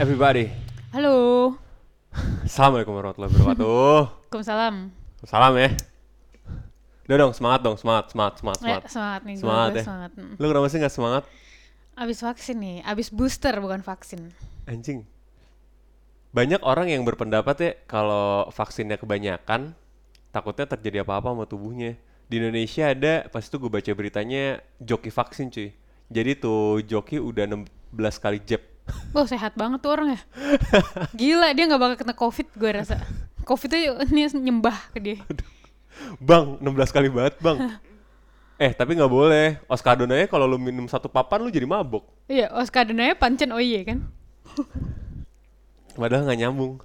Everybody. Halo. Assalamualaikum warahmatullahi wabarakatuh. Waalaikumsalam. Salam ya. Udah dong, semangat dong, semangat, semangat, semangat, Eh, semangat. semangat nih, Semangat gue ya. semangat. Mm. Lu kenapa sih gak semangat? Abis vaksin nih, abis booster bukan vaksin. Anjing. Banyak orang yang berpendapat ya kalau vaksinnya kebanyakan takutnya terjadi apa-apa sama tubuhnya. Di Indonesia ada, pas itu gue baca beritanya joki vaksin cuy. Jadi tuh joki udah 16 kali jab. Wah sehat banget tuh orang ya. Gila dia nggak bakal kena covid gue rasa. Covid aja ini nyembah ke dia. Bang, 16 kali banget bang. eh tapi nggak boleh. Oskadon aja kalau lu minum satu papan lu jadi mabok. Iya, Oskadonanya pancen oh iya kan. Padahal nggak nyambung.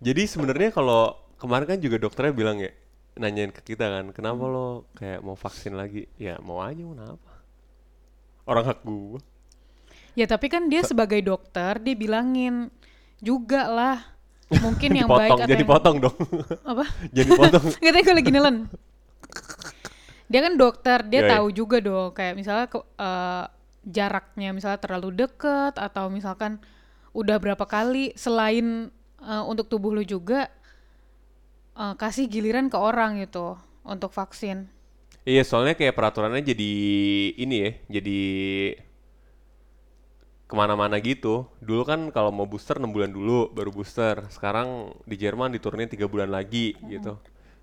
Jadi sebenarnya kalau kemarin kan juga dokternya bilang ya nanyain ke kita kan, kenapa lo kayak mau vaksin lagi? Ya mau aja mau kenapa? Orang hak gua. Ya tapi kan dia sebagai dokter dia bilangin juga lah. Mungkin yang Dipotong, baik atau jadi yang- potong dong. apa? jadi potong. Nggak tahu gue lagi nelen. Dia kan dokter, dia Yoi. tahu juga dong kayak misalnya ke- eh, jaraknya misalnya terlalu deket atau misalkan udah berapa kali selain eh, untuk tubuh lu juga eh, kasih giliran ke orang gitu untuk vaksin. iya soalnya kayak peraturannya jadi ini ya, jadi ke mana-mana gitu. Dulu kan kalau mau booster 6 bulan dulu baru booster. Sekarang di Jerman diturunin tiga bulan lagi gitu.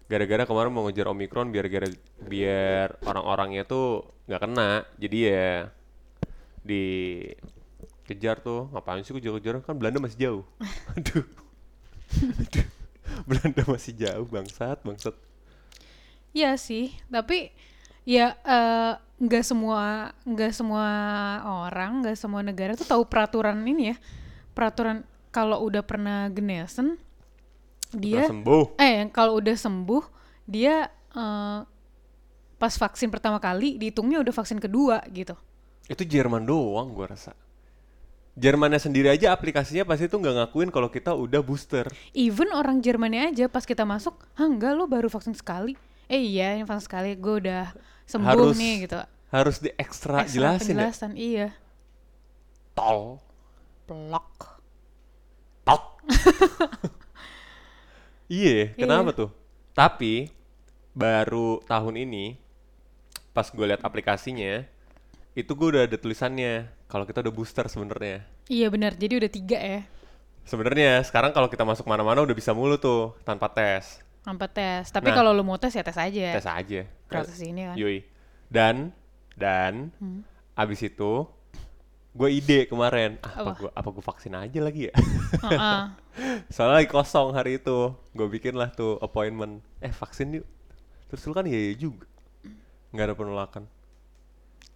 Gara-gara kemarin mau ngejar omikron biar gara biar orang-orangnya tuh nggak kena. Jadi ya dikejar tuh. Ngapain sih kejar-kejar? Kan Belanda masih jauh. Aduh. Aduh. Belanda masih jauh bangsat, bangsat. Iya sih, tapi ya eh, nggak semua nggak semua orang, nggak semua negara tuh tahu peraturan ini ya. Peraturan kalau udah pernah genesen dia Udah sembuh. eh kalau udah sembuh dia eh, pas vaksin pertama kali dihitungnya udah vaksin kedua gitu. Itu Jerman doang gua rasa. Jermannya sendiri aja aplikasinya pasti tuh nggak ngakuin kalau kita udah booster. Even orang Jermannya aja pas kita masuk, ah enggak lo baru vaksin sekali. Eh iya ini vaksin sekali, gue udah sembuh Harus nih gitu. Harus di ekstra, Ekstra jelasin ya. penjelasan, iya. Tol. Plok. Tok. iya, kenapa tuh? Tapi baru tahun ini pas gue lihat aplikasinya itu gue udah ada tulisannya kalau kita udah booster sebenarnya. Iya benar, jadi udah tiga ya. Sebenarnya sekarang kalau kita masuk mana-mana udah bisa mulu tuh tanpa tes. Tanpa tes. Tapi Nah. kalau lu mau tes ya tes aja. Tes aja. Gratis ini kan. Yoi. Dan dan Hmm. abis itu gue ide kemarin ah, apa gue apa gue vaksin aja lagi ya Heeh. soalnya lagi kosong hari itu gue bikin lah tuh appointment eh vaksin yuk terus lu kan iya iya juga nggak ada penolakan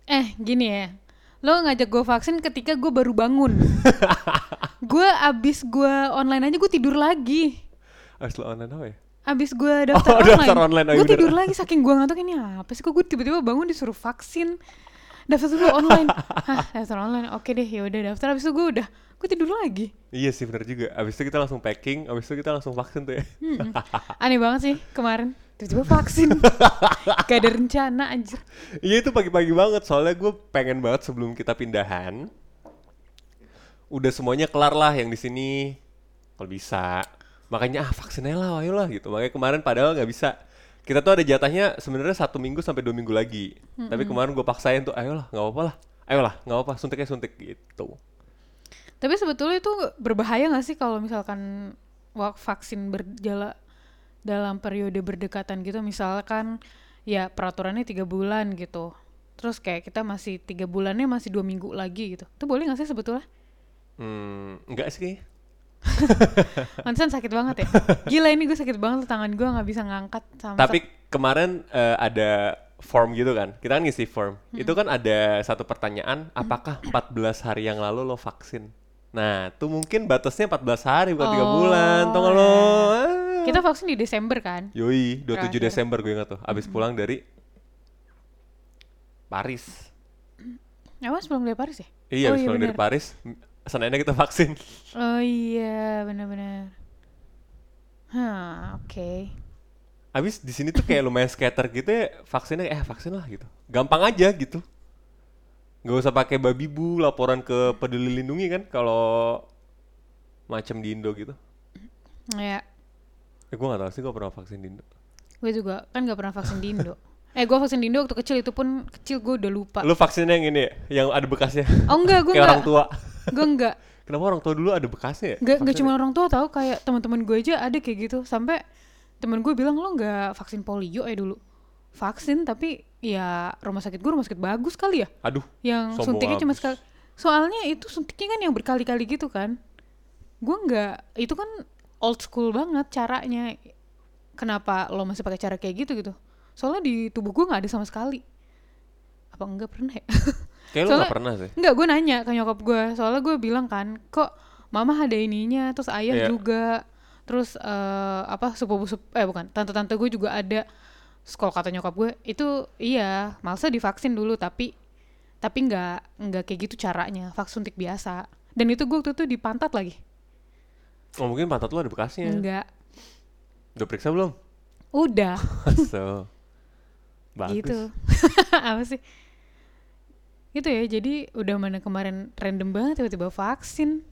Eh gini ya, lo ngajak gue vaksin ketika gue baru bangun. gue abis gue online aja gue tidur lagi. harus lo online apa ya Abis gue daftar Oh, online, daftar online, oh gue bener. tidur lagi saking gue ngantuk ini apa sih kok gue tiba-tiba bangun disuruh vaksin. Daftar dulu online. Hah, daftar online. Oke deh, ya udah daftar abis itu gue udah gue tidur lagi. iya sih bener juga abis itu kita langsung packing abis itu kita langsung vaksin tuh ya Mm-mm. Aneh banget sih kemarin tiba-tiba vaksin. Gak ada rencana anjir. iya itu pagi-pagi banget soalnya gue pengen banget sebelum kita pindahan udah semuanya kelar lah yang di sini kalau bisa makanya ah vaksin aja lah ayolah gitu. Makanya kemarin padahal nggak bisa. Kita tuh ada jatahnya sebenarnya satu minggu sampai dua minggu lagi. Tapi kemarin gue paksain tuh ayolah nggak apa-apa lah. Ayolah nggak apa-apa suntiknya suntik gitu. Tapi sebetulnya itu berbahaya gak sih kalau misalkan vaksin berjala dalam periode berdekatan gitu, misalkan ya peraturannya tiga bulan gitu, terus kayak kita masih tiga bulannya masih dua minggu lagi gitu, itu boleh gak sih sebetulnya? hmm, enggak sih Mantesan sakit banget ya. Gila ini gue sakit banget tangan gue nggak bisa ngangkat sama. Tapi kemarin eh, ada form gitu kan. Kita kan ngisi form. Itu kan ada satu pertanyaan, apakah 14 hari yang lalu lo vaksin? Nah, tuh mungkin batasnya 14 hari bukan 3 Oh, bulan. Tau gak lo? Ah. kita vaksin di Desember kan? Yoi, 27 Terakhir. Desember gue ingat tuh. Abis pulang dari Paris. Awas belum dari Paris ya? Iya, Oh abis pulang dari. Paris. Seninnya kita vaksin. Oh iya benar-benar. Hah oke. Abis di sini tuh kayak lumayan skater gitu ya, vaksinnya eh vaksin lah gitu. Gampang aja gitu. nggak usah pakai babi bu laporan ke peduli lindungi kan kalau macam di Indo gitu ya eh gue gak tahu sih gue pernah vaksin di Indo gue juga kan gak pernah vaksin di Indo eh gue vaksin di Indo waktu kecil itu pun kecil gue udah lupa lu vaksinnya yang ini ya? yang ada bekasnya oh enggak gue kayak enggak orang tua gue enggak kenapa orang tua dulu ada bekasnya ya? Gak, gak cuma orang tua tahu kayak teman-teman gue aja ada kayak gitu. Sampai temen gue bilang lo nggak vaksin polio ya dulu? Vaksin tapi ya rumah sakit gue rumah sakit bagus kali ya. Aduh yang suntiknya cuma sekali. Soalnya itu suntiknya kan yang berkali-kali gitu kan. Gue nggak itu kan old school banget caranya. Kenapa lo masih pakai cara kayak gitu gitu? Soalnya di tubuh gue nggak ada sama sekali. Apa enggak pernah ya kayak lu Soalnya- gak pernah sih Enggak, gue nanya ke nyokap gue. Soalnya gue bilang kan, kok mama ada ininya, terus ayah Iya. juga, terus eh, apa sepupu sep eh bukan, tante-tante gue juga ada. Terus kalau kata nyokap gue, itu iya, malsa divaksin dulu, tapi tapi nggak nggak kayak gitu caranya, vaksin suntik biasa. Dan itu gue waktu itu di pantat lagi. oh mungkin pantat lu ada bekasnya Enggak. udah periksa belum Udah, so bagus gitu. apa sih? Gitu ya, jadi udah mana kemarin random banget tiba-tiba vaksin.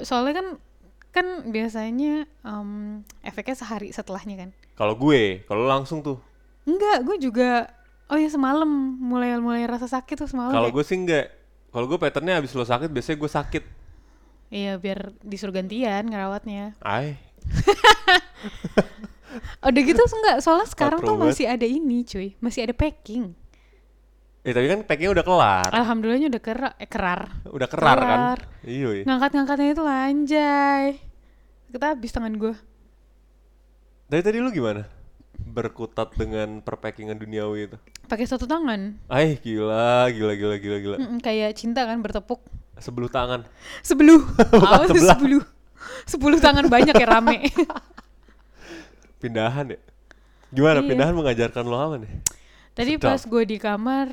Soalnya kan kan biasanya em, efeknya sehari setelahnya kan. kalau gue kalau langsung tuh Enggak, gue juga oh ya semalam mulai mulai rasa sakit tuh semalam. kalau kayak, gue sih enggak kalau gue patternnya abis lo sakit biasanya gue sakit Iya, biar disuruh gantian ngerawatnya. ay Udah gitu enggak, soalnya sekarang tuh masih ada ini, cuy. Masih ada packing. Eh tapi kan packingnya udah kelar Alhamdulillahnya udah kerar, eh, kerar. udah kerar, kan Kelar. iya iya. Ngangkat-ngangkatnya itu lanjai. Kita habis tangan gue. dari tadi lu gimana berkutat dengan perpackingan duniawi itu Pakai satu tangan. ay gila gila gila gila gila Mm-mm, kayak cinta kan bertepuk. sebelah tangan Sebelu. Apa sih sebelah. sebelu? Sepuluh tangan banyak ya rame. pindahan ya gimana Iya. pindahan mengajarkan lo apa nih Tadi Sedap. pas gue di kamar,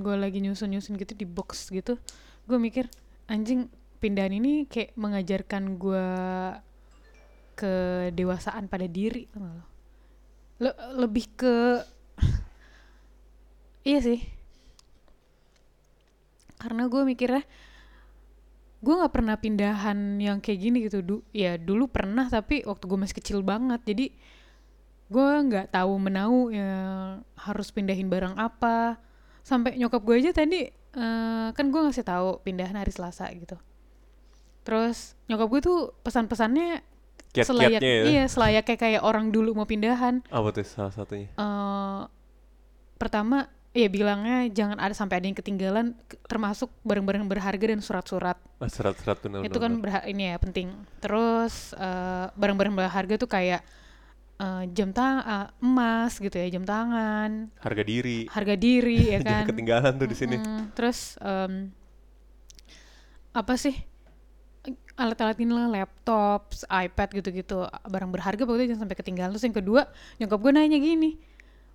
gue lagi nyusun-nyusun gitu di box gitu, gue mikir anjing pindahan ini kayak mengajarkan gue kedewasaan pada diri, tau gak lo? Le- lebih ke iya sih, karena gue mikirnya gue nggak pernah pindahan yang kayak gini gitu, du ya dulu pernah tapi waktu gue masih kecil banget, jadi gue nggak tahu menau ya harus pindahin barang apa. Sampai nyokap gue aja tadi eh, kan gue ngasih tahu pindahan hari Selasa gitu. Terus nyokap gue tuh pesan-pesannya kiat-kiatnya ya? iya selayaknya kayak orang dulu mau pindahan. Apa tuh salah satunya? Eh pertama ya bilangnya jangan ada sampai ada yang ketinggalan termasuk barang-barang berharga dan surat-surat. Ah, serat-serat benar itu kan berha- ini ya penting. Terus eh, barang-barang berharga tuh kayak eh, jam tangan emas gitu ya jam tangan. Harga diri. Harga diri ya kan? ketinggalan tuh di sini. Mm, terus em, apa sih? Alat-alat ini lah laptop iPad gitu-gitu. Barang berharga pokoknya jangan sampai ketinggalan. Terus yang kedua nyokap gue nanya gini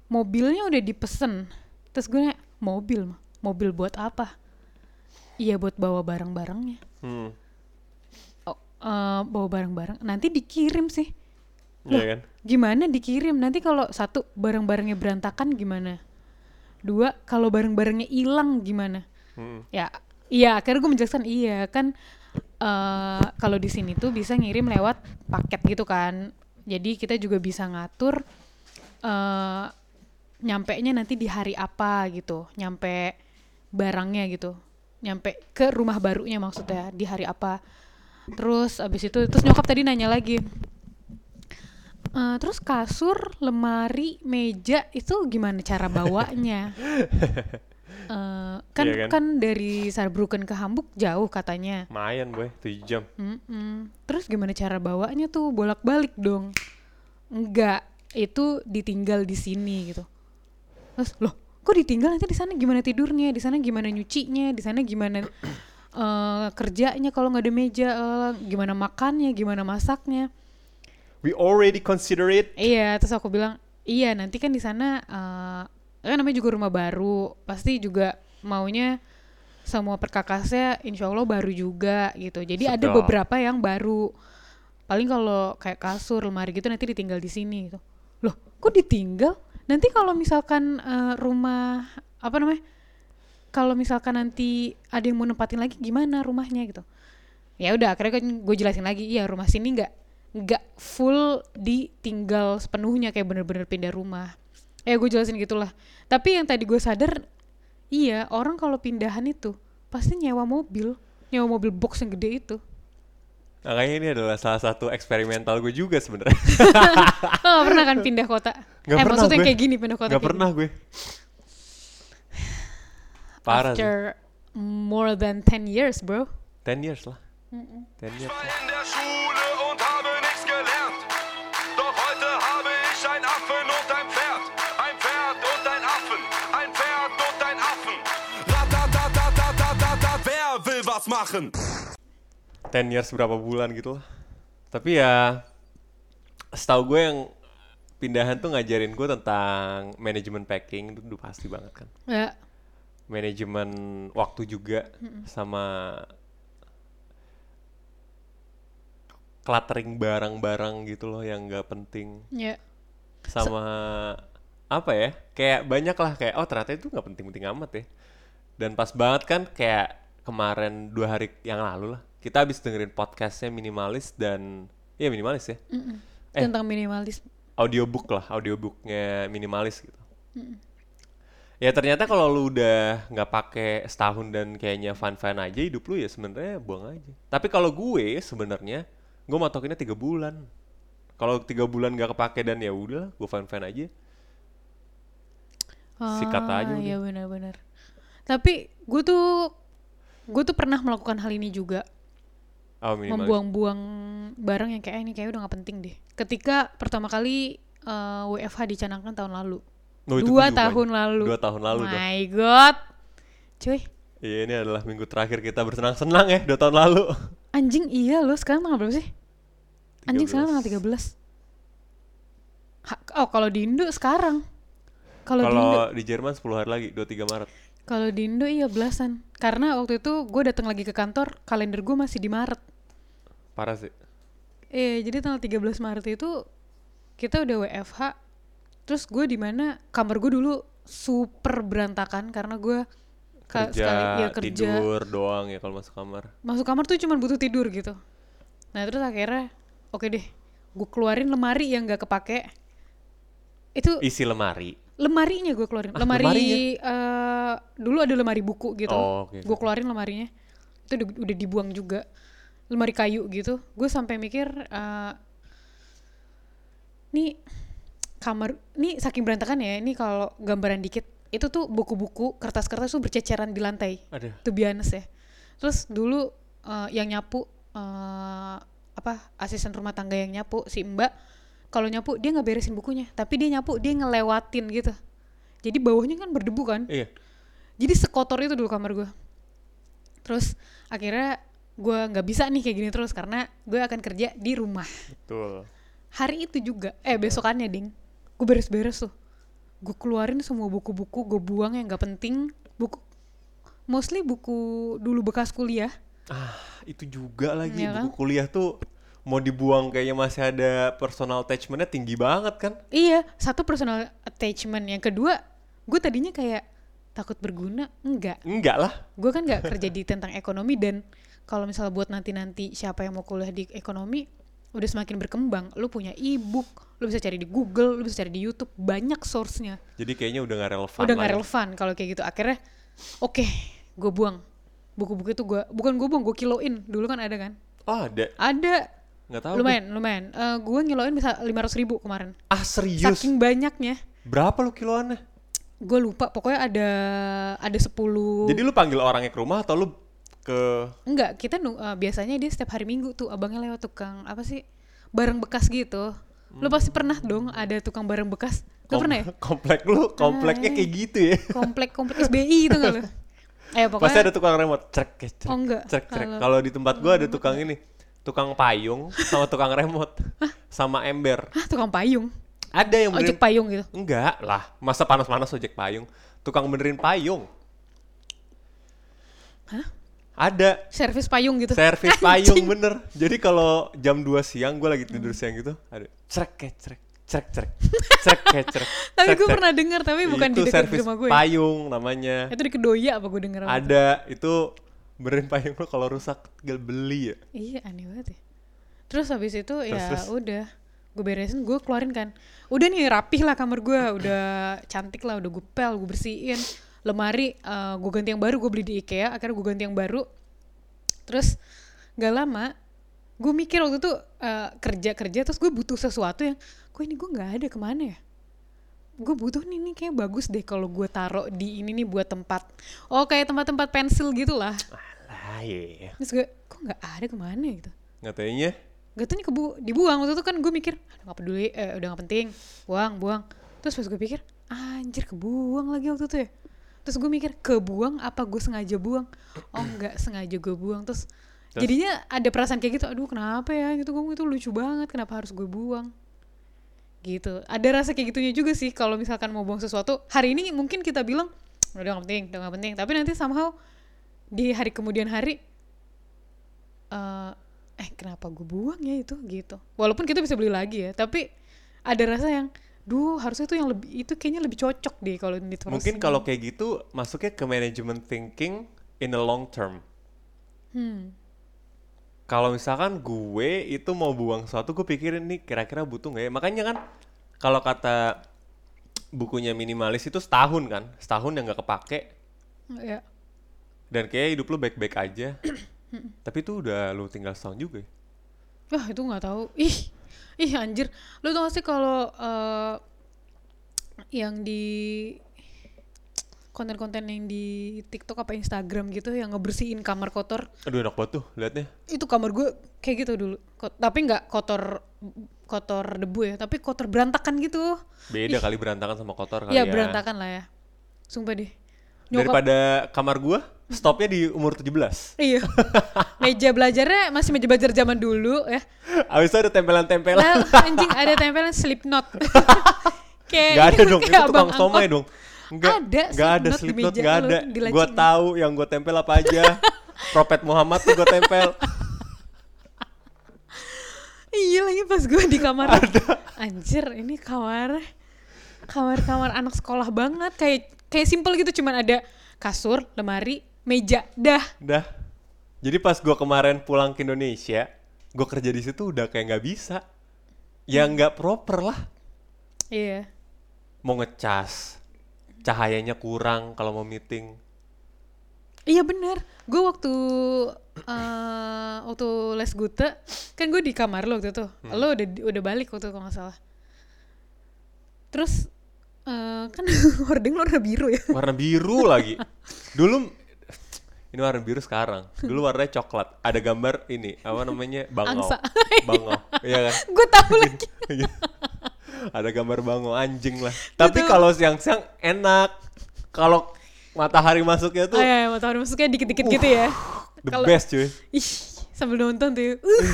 mobilnya udah dipesen terus gue nanya mobil mah mobil buat apa? Iya buat bawa barang-barangnya. Hmm. oh, eh, bawa barang-barang. Nanti dikirim sih Iya kan? gimana dikirim? Nanti kalau satu barang-barangnya berantakan gimana? Dua kalau barang-barangnya hilang gimana? Hmm. ya iya akhirnya gue menjelaskan iya kan eh kalau di sini tuh bisa ngirim lewat paket gitu kan. Jadi kita juga bisa ngatur eh nyampe nya nanti di hari apa gitu nyampe barangnya gitu. Nyampe ke rumah barunya maksudnya di hari apa. Terus abis itu terus nyokap tadi nanya lagi Eh, terus kasur, lemari, meja itu gimana cara bawanya? Eh, kan, Iya kan? kan dari Saarbrücken ke Hamburg jauh katanya. Lumayan boy, 7 jam. Mm-mm. Terus gimana cara bawanya tuh bolak-balik dong? Enggak, itu ditinggal di sini gitu. Terus loh, kok ditinggal nanti di sana gimana tidurnya? Di sana gimana nyucinya? Di sana gimana eh, kerjanya kalau nggak ada meja? eh, gimana makannya? Gimana masaknya? We already consider it. Iya, terus aku bilang, iya nanti kan di sana eh, kan namanya juga rumah baru, pasti juga maunya semua perkakasnya insya Allah baru juga gitu. Jadi ada beberapa yang baru. Paling kalau kayak kasur, lemari gitu nanti ditinggal di sini gitu. Loh, kok ditinggal? Nanti kalau misalkan eh, rumah apa namanya kalau misalkan nanti ada yang mau nempatin lagi gimana rumahnya gitu ya udah akhirnya kan gue jelasin lagi iya rumah sini nggak nggak full ditinggal sepenuhnya kayak bener-bener pindah rumah ya gue jelasin gitulah tapi yang tadi gue sadar iya orang kalau pindahan itu pasti nyewa mobil nyewa mobil box yang gede itu Makanya ini adalah salah satu eksperimental gue juga sebenarnya. gak pernah kan pindah kota Nggak eh pernah maksudnya gue. kayak gini pindah kota Gak pernah gue. gini. Parah sih. after more than 10 years bro 10 years lah. 10 years. war machen? 10 years berapa bulan gitu lah. Tapi ya setahu gue yang pindahan tuh ngajarin gue tentang manajemen packing itu udah pasti banget kan. ya Manajemen waktu juga sama cluttering barang-barang gitu loh yang nggak penting ya sama apa ya kayak banyak lah kayak oh ternyata itu nggak penting-penting amat ya dan pas banget kan kayak kemarin dua hari yang lalu lah kita habis dengerin podcastnya minimalis dan iya minimalis ya? Eh. tentang minimalis. Audiobook lah audiobooknya minimalis gitu. Ya ternyata kalau lu udah nggak pakai setahun dan kayaknya fun fun aja hidup lu ya sebenarnya buang aja. Tapi kalau gue sebenarnya gue matokinnya tiga bulan. Kalau tiga bulan nggak kepake dan ya udah gue fun fun aja. Sikat Ah, aja. Iya benar-benar. Tapi gue tuh gue tuh pernah melakukan hal ini juga, oh membuang-buang barang yang kayak "Eh, ini kayak udah nggak penting deh. Ketika pertama kali eh, WFH dicanangkan tahun lalu, Oh, dua tahun lalu. dua tahun lalu dong My God, cuy, iya ini adalah minggu terakhir kita bersenang-senang ya dua tahun lalu. Anjing iya lo sekarang tanggal berapa sih? Anjing 13. sekarang tanggal 13 Ha- Oh kalau di Indo sekarang, kalau di Indo di Jerman 10 hari lagi 23 Maret Kalau di Indo iya belasan. Karena waktu itu gue datang lagi ke kantor, kalender gue masih di Maret. parah sih Eh, jadi tanggal 13 Maret itu kita udah WFH. Terus gue di mana kamar gue dulu super berantakan karena gue kerja, sekali ya kerja tidur doang ya kalau masuk kamar masuk kamar tuh cuma butuh tidur gitu. Nah terus akhirnya oke deh, gue keluarin lemari yang gak kepake. Itu isi lemari lemarinya gue keluarin. Ah, lemari lemarinya? eh, dulu ada lemari buku gitu. Oh, oke, Gue keluarin lemarinya. Itu udah, udah dibuang juga. Lemari kayu gitu. Gue sampai mikir eh nih kamar nih saking berantakan ya. Ini kalau gambaran dikit itu tuh buku-buku, kertas-kertas tuh berceceran di lantai. be honest ya. Terus dulu eh, yang nyapu eh, apa asisten rumah tangga yang nyapu si Mbak kalau nyapu dia nggak beresin bukunya, tapi dia nyapu dia ngelewatin gitu. Jadi bawahnya kan berdebu kan. iya Jadi sekotor itu dulu kamar gue. Terus akhirnya gue nggak bisa nih kayak gini terus karena gue akan kerja di rumah. betul Hari itu juga, eh besokannya ding, gue beres-beres tuh. Gue keluarin semua buku-buku, gue buang yang nggak penting. Buku, mostly buku dulu bekas kuliah. ah itu juga lagi kan? buku kuliah tuh mau dibuang kayaknya masih ada personal attachmentnya tinggi banget kan Iya, satu personal attachment. Yang kedua, gue tadinya kayak takut berguna, enggak. enggak lah Gue kan nggak kerja di tentang ekonomi dan kalau misalnya buat nanti-nanti siapa yang mau kuliah di ekonomi, udah semakin berkembang. Lu punya e-book, lu bisa cari di Google, lu bisa cari di YouTube, banyak source-nya. jadi kayaknya udah nggak relevan udah nggak ya. relevan kalau kayak gitu. Akhirnya, oke, gue buang. Buku-buku itu gue, bukan gue buang, gue kiloin. Dulu kan ada kan? oh ada Ada. Nggak tahu lumayan, lumayan. Eh gue ngiloin bisa 500 ribu kemarin. ah serius? Saking banyaknya. berapa lu kiloannya? Gue lupa pokoknya ada ada 10 jadi lu panggil orangnya ke rumah atau lu ke enggak kita nu- eh, biasanya dia setiap hari minggu tuh abangnya lewat tukang apa sih barang bekas gitu. Lu pasti pernah dong ada tukang barang bekas. Lu kom- pernah ya? komplek lu kompleknya kayak gitu ya? komplek komplek SBI itu nggak lu? Eh pokoknya Pasti ada tukang remote, cerek, ya, cerek, Oh, enggak. cerek. Kalau- Kalau di tempat gua ada tukang ini, tukang payung sama tukang remote, sama ember. ah tukang payung Ada yang benerin, ojek payung gitu enggak lah, masa panas-panas ojek payung, tukang benerin payung. Hah? Ada servis payung gitu servis payung bener. Jadi kalau jam 2 siang gua lagi tidur siang gitu, ada cerek, kayak cerek, cerek cerek cerek kayak cerek Tapi gue pernah dengar tapi bukan di itu dekat servis rumah gue. payung namanya Itu di Kedoya apa gue denger apa? ada itu benerin payung lo kalau rusak tinggal beli ya Iya aneh banget ya. Terus habis itu ya terus. udah gue beresin gue keluarin kan. Udah nih rapih lah kamar gue, udah cantik lah, udah gue pel, gue bersihin. Lemari eh, gue ganti yang baru, gue beli di IKEA, akhirnya gue ganti yang baru. Terus gak lama gue mikir waktu itu eh, kerja-kerja terus gue butuh sesuatu yang kok ini gue nggak ada ke mana ya gue butuh nih nih kayak bagus deh kalau gue taruh di ini nih buat tempat oh kayak tempat-tempat pensil gitu lah alah iya terus gue kok nggak ada ke mana gitu? Nggak taunya? Gak tau nih kebu dibuang. Waktu itu kan gue mikir "Aduh, nggak peduli eh, udah nggak penting buang buang. Terus pas gue pikir anjir kebuang lagi waktu itu ya? Terus gue mikir kebuang apa gue sengaja buang? Oh nggak sengaja gue buang. Terus, Terus? jadinya ada perasaan kayak gitu aduh kenapa ya? Gitu gue itu lucu banget kenapa harus gue buang gitu. Ada rasa kayak gitunya juga sih kalau misalkan mau buang sesuatu. Hari ini mungkin kita bilang udah nggak penting udah nggak penting. Tapi nanti somehow di hari kemudian hari eh eh kenapa gue buang ya itu? Gitu. Walaupun kita bisa beli lagi ya tapi ada rasa yang duh harusnya tuh yang lebih itu kayaknya lebih cocok deh kalau diterus mungkin kalau kayak gitu masuknya ke management thinking in the long term. Hmm. Kalau misalkan gue itu mau buang sesuatu gue pikirin nih kira-kira butuh nggak ya makanya kan kalau kata bukunya minimalis itu setahun kan setahun yang nggak kepake ya dan kayak hidup lu baik-baik aja tapi itu udah lu tinggal setahun juga ya. Wah itu nggak tahu. Ih, ih anjir. Lu tau gak sih kalau eh, yang di konten-konten yang di TikTok apa Instagram gitu yang ngebersihin kamar kotor. Aduh enak banget tuh liatnya. Itu kamar gue kayak gitu dulu. Ko- tapi nggak kotor kotor debu ya tapi kotor berantakan gitu. Beda kali berantakan sama kotor kali Iya ya. berantakan lah ya. Sumpah deh. Nyokap- daripada kamar gua stopnya di umur 17 iya. Meja belajarnya masih meja belajar zaman dulu ya. Abis itu ada tempelan-tempelan. Lah, anjing ada tempelan slipknot. Kayak Gak ada ini dong, itu kayak tukang abang somai dong. Enggak, Ada gak ada Slipknot di slipknot, meja gak lu, ada. Gue tahu yang gue tempel apa aja. Propet Muhammad tuh gue tempel. Iya lagi pas gue di kamar Anjir ini kamar Kamar-kamar anak sekolah banget Kayak kayak simple gitu Cuman ada kasur, lemari, meja Dah Dah. Jadi pas gue kemarin pulang ke Indonesia, gue kerja di situ udah kayak nggak bisa. Ya Hmm. nggak proper lah. Iya Mau ngecas, cahayanya kurang kalau mau meeting. Iya bener Gue waktu eh Waktu les gute Kan gue di kamar lo waktu itu Hmm. Lo udah udah balik waktu itu kalau nggak salah Terus eh Kan hordeng lo warna biru ya Warna biru lagi. Dulu ini warna biru sekarang. Dulu warnanya coklat. Ada gambar ini apa namanya bangau. Angsa. Bangau. Iya kan? Gue tahu lagi Iya. Ada gambar bango anjing lah. Tapi kalau siang-siang enak. Kalau matahari masuknya tuh Oh iya matahari masuknya dikit-dikit gitu ya. the Kalau- best cuy. Ih sambil nonton tuh uh.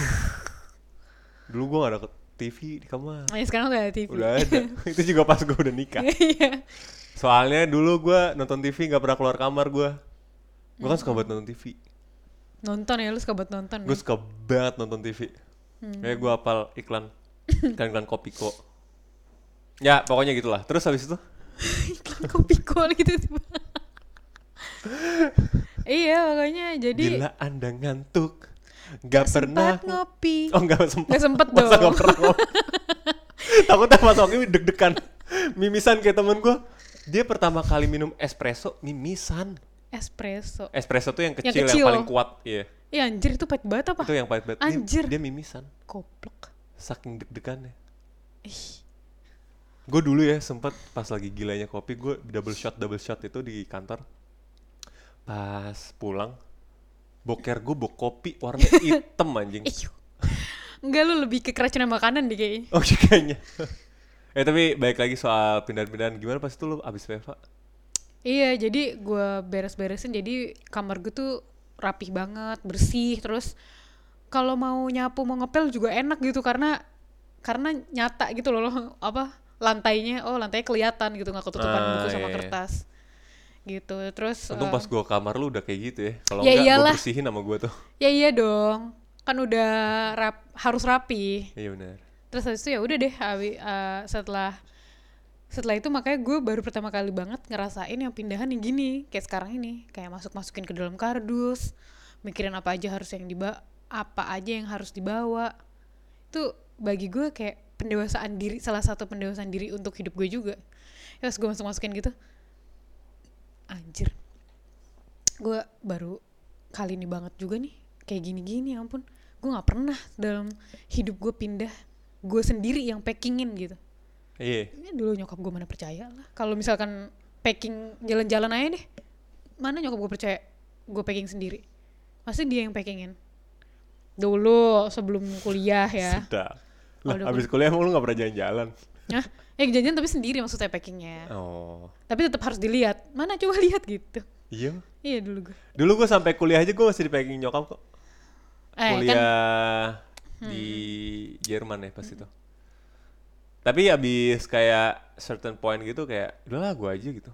dulu gua gak ada TV di kamar. Ya sekarang udah ada TV udah ada. Itu juga pas gua udah nikah. Iya soalnya dulu gua nonton TV nggak pernah keluar kamar gua. Gua kan suka banget nonton TV Nonton ya lu suka buat nonton gue ya? suka banget nonton TV kayak gua hafal iklan. Iklan iklan Kopiko ya pokoknya gitulah terus habis itu Iklan kopi kol gitu tiba Iya makanya jadi bila anda ngantuk nggak pernah Sempat ngopi Oh enggak sempat. Nggak sempet Masa dong. nggak pernah ngomong? Takutnya pas itu deg-degan. Mimisan kayak temen gue. Dia pertama kali minum espresso, mimisan. Espresso Espresso tuh yang kecil, Yang yang, kecil. paling kuat. Iya. Iya anjir itu pahit banget apa? Itu yang pahit banget. Dia- Anjir. Dia, mimisan. Goblok Saking deg-degannya. Ih Gue dulu ya sempet pas lagi gilanya kopi, gue double shot double shot itu di kantor. Pas pulang, boker gue bok kopi warna hitam anjing. Enggak lu lebih ke keracunan makanan deh kayaknya Oh iya, kayaknya. eh tapi baik lagi soal pindahan-pindahan gimana pas itu lu abis PFA? Iya, jadi gua beres-beresin jadi kamar gue tuh rapih banget, bersih, terus kalau mau nyapu mau ngepel juga enak gitu karena karena nyata gitu loh loh, apa lantainya oh lantainya kelihatan gitu nggak ketutupan Ah, buku sama iya, iya. kertas gitu terus Untung eh, pas gua kamar lu udah kayak gitu ya. Kalau Ya enggak gua iyalah. bersihin sama gua tuh. ya iya dong kan udah rap, harus rapi Iya benar. terus habis itu ya udah deh abi- eh, setelah setelah itu makanya gue baru pertama kali banget ngerasain yang pindahan yang gini kayak sekarang ini kayak masuk masukin ke dalam kardus mikirin apa aja harus yang dibawa apa aja yang harus dibawa itu bagi gue kayak pendewasaan diri salah satu pendewasaan diri untuk hidup gue juga. Ya pas gue masuk masukin gitu anjir. Gue baru kali ini banget juga nih kayak gini-gini ya ampun. Gue nggak pernah dalam hidup gue pindah gue sendiri yang packingin gitu. Iya. ya dulu nyokap gue mana percaya lah. Kalau misalkan packing jalan-jalan aja deh mana nyokap gue percaya gue packing sendiri? Pasti dia yang packingin. Dulu sebelum kuliah ya. Sudah. Lah, abis kuliah emang lu gak pernah jalan-jalan? Hah? ya jajan tapi sendiri maksudnya packingnya Oh. tapi tetap harus dilihat mana coba lihat gitu Iya. iya dulu gue Dulu gue sampai kuliah aja gue masih di packing nyokap kok. eh kuliah kan di Jerman ya pas itu. Tapi abis kayak certain point gitu kayak udahlah gue aja gitu.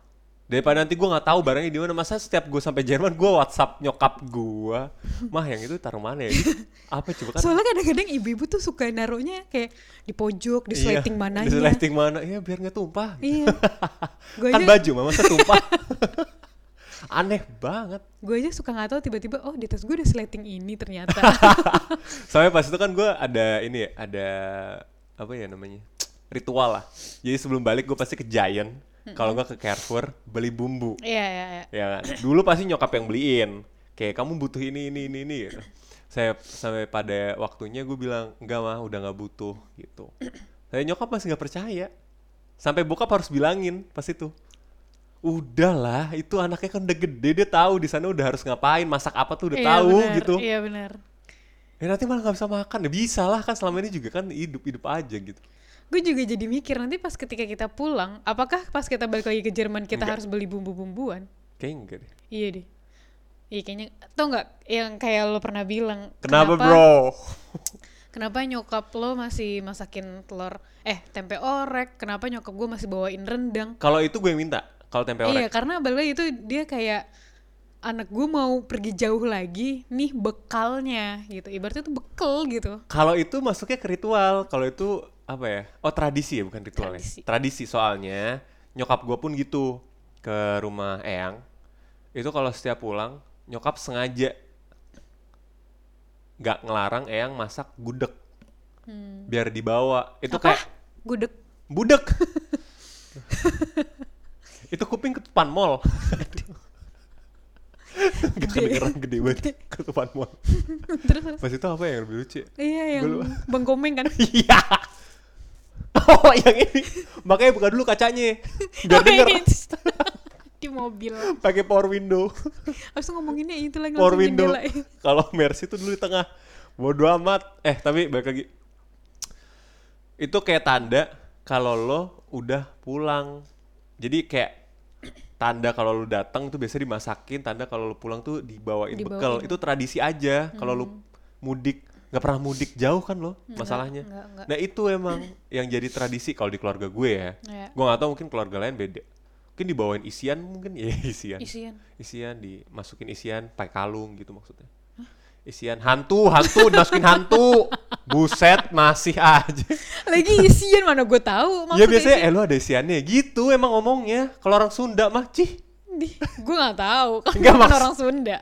Daripada nanti gue nggak tahu barangnya di mana. Masa setiap gue sampai Jerman gue WhatsApp nyokap gue, mah yang itu taruh mana ya? Apa coba kan? soalnya kadang-kadang ibu-ibu tuh suka naruhnya kayak di pojok di Iya, slating mananya Di slating mana? Iya biar nggak tumpah. iya gue Kan aja baju mah masa tumpah. Aneh banget. gue aja suka nggak tahu tiba-tiba oh di tas gue ada slating ini ternyata Sampai pas itu kan gue ada ini ya, ada apa ya namanya ritual lah. Jadi sebelum balik gue pasti ke Giant, kalau nggak ke Carrefour beli bumbu. iya iya iya Ya kan? Dulu pasti nyokap yang beliin. Kayak kamu butuh ini ini ini ini. Gitu. Saya sampai pada waktunya gue bilang enggak mah udah nggak butuh gitu. Saya nyokap masih nggak percaya. Sampai bokap harus bilangin pas itu. Udahlah, itu anaknya kan udah gede dia tahu di sana udah harus ngapain, masak apa tuh udah Iya, tahu benar, gitu. iya benar Ya nanti malah nggak bisa makan. Ya bisa lah kan selama ini juga kan hidup-hidup aja gitu. Gue juga jadi mikir nanti pas ketika kita pulang apakah pas kita balik lagi ke Jerman kita Enggak. harus beli bumbu-bumbuan Kayaknya enggak deh. iya deh iya kayaknya tau nggak yang kayak lo pernah bilang Kenapa, bro? kenapa nyokap lo masih masakin telur eh tempe orek kenapa nyokap gue masih bawain rendang Kalau itu gue yang minta. Kalau tempe iya orek. karena balik itu dia kayak anak gue mau pergi jauh lagi nih bekalnya gitu ibaratnya tuh bekal gitu Kalau itu masuknya ke ritual. Kalau itu apa ya? Oh tradisi ya bukan ritual Tradisi. ya. Tradisi soalnya nyokap gue pun gitu ke rumah Eyang. Itu kalau setiap pulang nyokap sengaja nggak ngelarang Eyang masak gudeg. Biar dibawa. Itu Hmm. apa kayak gudeg budek. itu kuping ketupan mall. Gak kedengeran gede banget ketupan mall. terus terus. Pas itu apa yang lebih lucu? ya? iya yang Gua bang komeng kan Iya. Oh, yang ini. Makanya buka dulu kacanya. Biar Oh, denger. di mobil Pakai power window. Habis itu ngomonginnya itu lagi Power window. Kalau Mercy itu dulu di tengah. Bodoh amat. Eh, tapi balik lagi. Itu kayak tanda kalau lo udah pulang. Jadi kayak tanda kalau lu datang tuh biasanya dimasakin, tanda kalau lu pulang tuh dibawain Dibawain. bekal. Itu tradisi aja. Kalau lu mudik nggak pernah mudik jauh kan lo masalahnya. enggak, enggak. Nah itu emang yang jadi tradisi kalau di keluarga gue ya. Iya. Gue nggak tahu mungkin keluarga lain beda. Mungkin dibawain isian mungkin ya isian. Isian. Isian dimasukin isian pakai kalung gitu maksudnya. Isian hantu, hantu dimasukin hantu. Buset masih aja. Lagi isian mana gue tahu ya biasanya eh lu ada isiannya gitu emang ngomongnya. Kalau orang Sunda mah cih. gue nggak tahu kan bukan Mas. orang Sunda